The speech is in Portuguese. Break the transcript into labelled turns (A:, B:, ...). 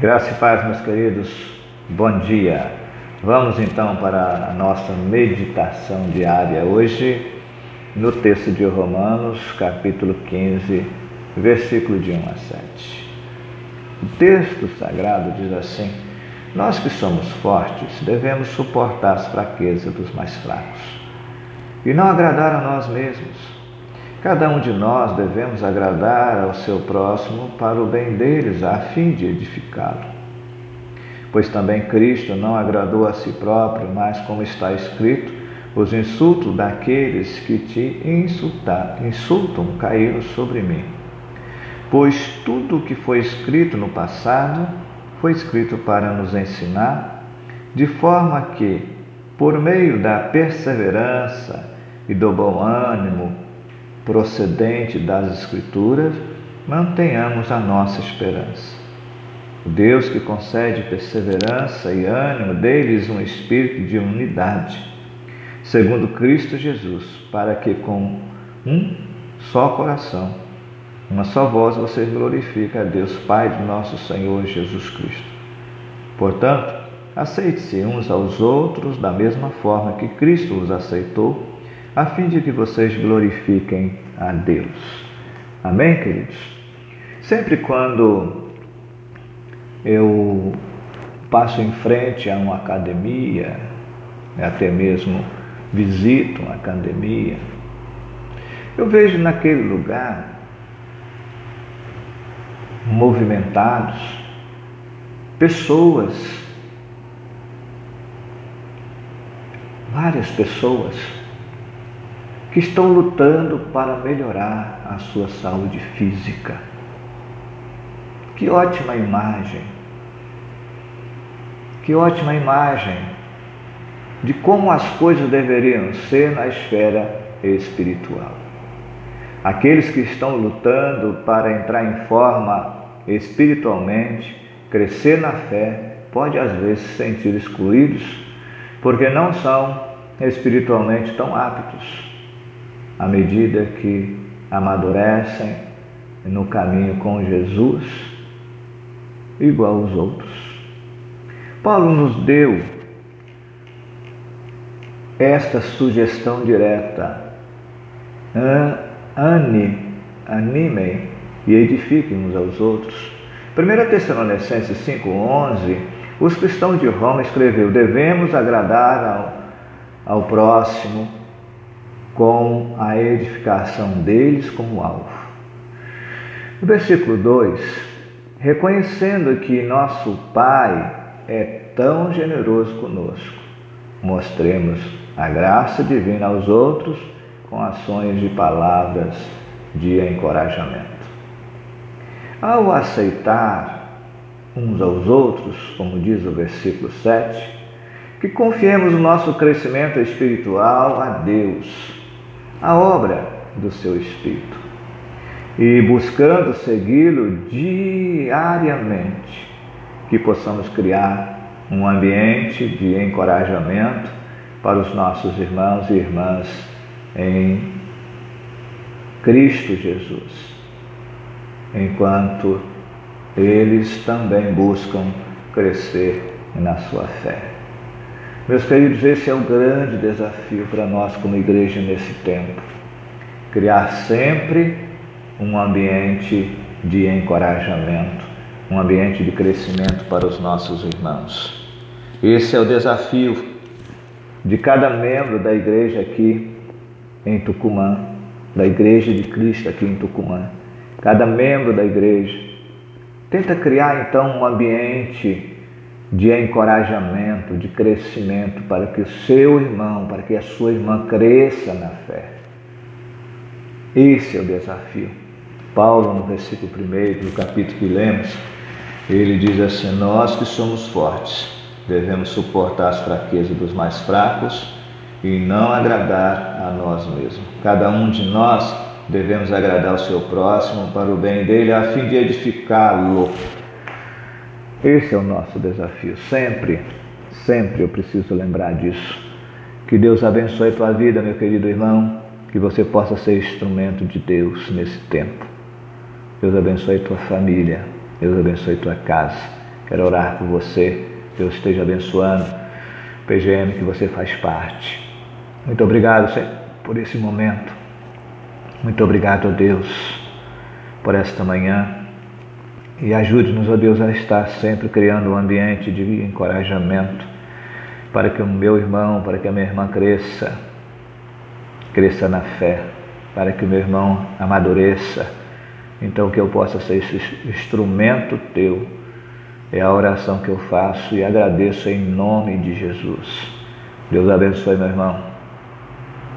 A: Graça e paz, meus queridos, bom dia. Vamos então para a nossa meditação diária hoje, no texto de Romanos, capítulo 15, versículo de 1 a 7. O texto sagrado diz assim: Nós que somos fortes devemos suportar as fraquezas dos mais fracos e não agradar a nós mesmos. Cada um de nós devemos agradar ao seu próximo para o bem deles, a fim de edificá-lo. Pois também Cristo não agradou a si próprio, mas, como está escrito, os insultos daqueles que te insultar, insultam caíram sobre mim. Pois tudo o que foi escrito no passado foi escrito para nos ensinar, de forma que, por meio da perseverança e do bom ânimo, procedente das Escrituras, mantenhamos a nossa esperança. O Deus que concede perseverança e ânimo, dê-lhes um espírito de unidade, segundo Cristo Jesus, para que com um só coração, uma só voz, vocês glorifiquem a Deus, Pai de nosso Senhor Jesus Cristo. Portanto, aceite-se uns aos outros da mesma forma que Cristo os aceitou a fim de que vocês glorifiquem a Deus. Amém, queridos? Sempre quando eu passo em frente a uma academia, até mesmo visito uma academia, eu vejo naquele lugar movimentados pessoas, várias pessoas que estão lutando para melhorar a sua saúde física. Que ótima imagem! Que ótima imagem de como as coisas deveriam ser na esfera espiritual. Aqueles que estão lutando para entrar em forma espiritualmente, crescer na fé, pode às vezes se sentir excluídos porque não são espiritualmente tão aptos à medida que amadurecem no caminho com Jesus, igual aos outros. Paulo nos deu esta sugestão direta. Ane, animem e edifiquem uns aos outros. 1 Tessalonicenses 5,11, os cristãos de Roma escreveu: devemos agradar ao, ao próximo com a edificação deles como alvo. No versículo 2, reconhecendo que nosso Pai é tão generoso conosco, mostremos a graça divina aos outros com ações de palavras de encorajamento. Ao aceitar uns aos outros, como diz o versículo 7, que confiemos o nosso crescimento espiritual a Deus a obra do seu Espírito e buscando segui-lo diariamente, que possamos criar um ambiente de encorajamento para os nossos irmãos e irmãs em Cristo Jesus, enquanto eles também buscam crescer na sua fé. Meus queridos, esse é um grande desafio para nós como igreja nesse tempo. Criar sempre um ambiente de encorajamento, um ambiente de crescimento para os nossos irmãos. Esse é o desafio de cada membro da igreja aqui em Tucumã, da igreja de Cristo aqui em Tucumã. Cada membro da igreja tenta criar então um ambiente de encorajamento, de crescimento, para que o seu irmão, para que a sua irmã cresça na fé. Esse é o desafio. Paulo, no versículo 1 do capítulo que lemos, ele diz assim: Nós que somos fortes, devemos suportar as fraquezas dos mais fracos e não agradar a nós mesmos. Cada um de nós devemos agradar o seu próximo para o bem dele, a fim de edificá-lo esse é o nosso desafio. Sempre, sempre eu preciso lembrar disso. Que Deus abençoe a tua vida, meu querido irmão. Que você possa ser instrumento de Deus nesse tempo. Deus abençoe tua família. Deus abençoe tua casa. Que Quero orar por você. Deus esteja abençoando. PGM que você faz parte. Muito obrigado, Senhor, por esse momento. Muito obrigado, Deus, por esta manhã. E ajude-nos, ó Deus, a estar sempre criando um ambiente de encorajamento para que o meu irmão, para que a minha irmã cresça, cresça na fé, para que o meu irmão amadureça. Então, que eu possa ser esse instrumento teu. É a oração que eu faço e agradeço em nome de Jesus. Deus abençoe, meu irmão.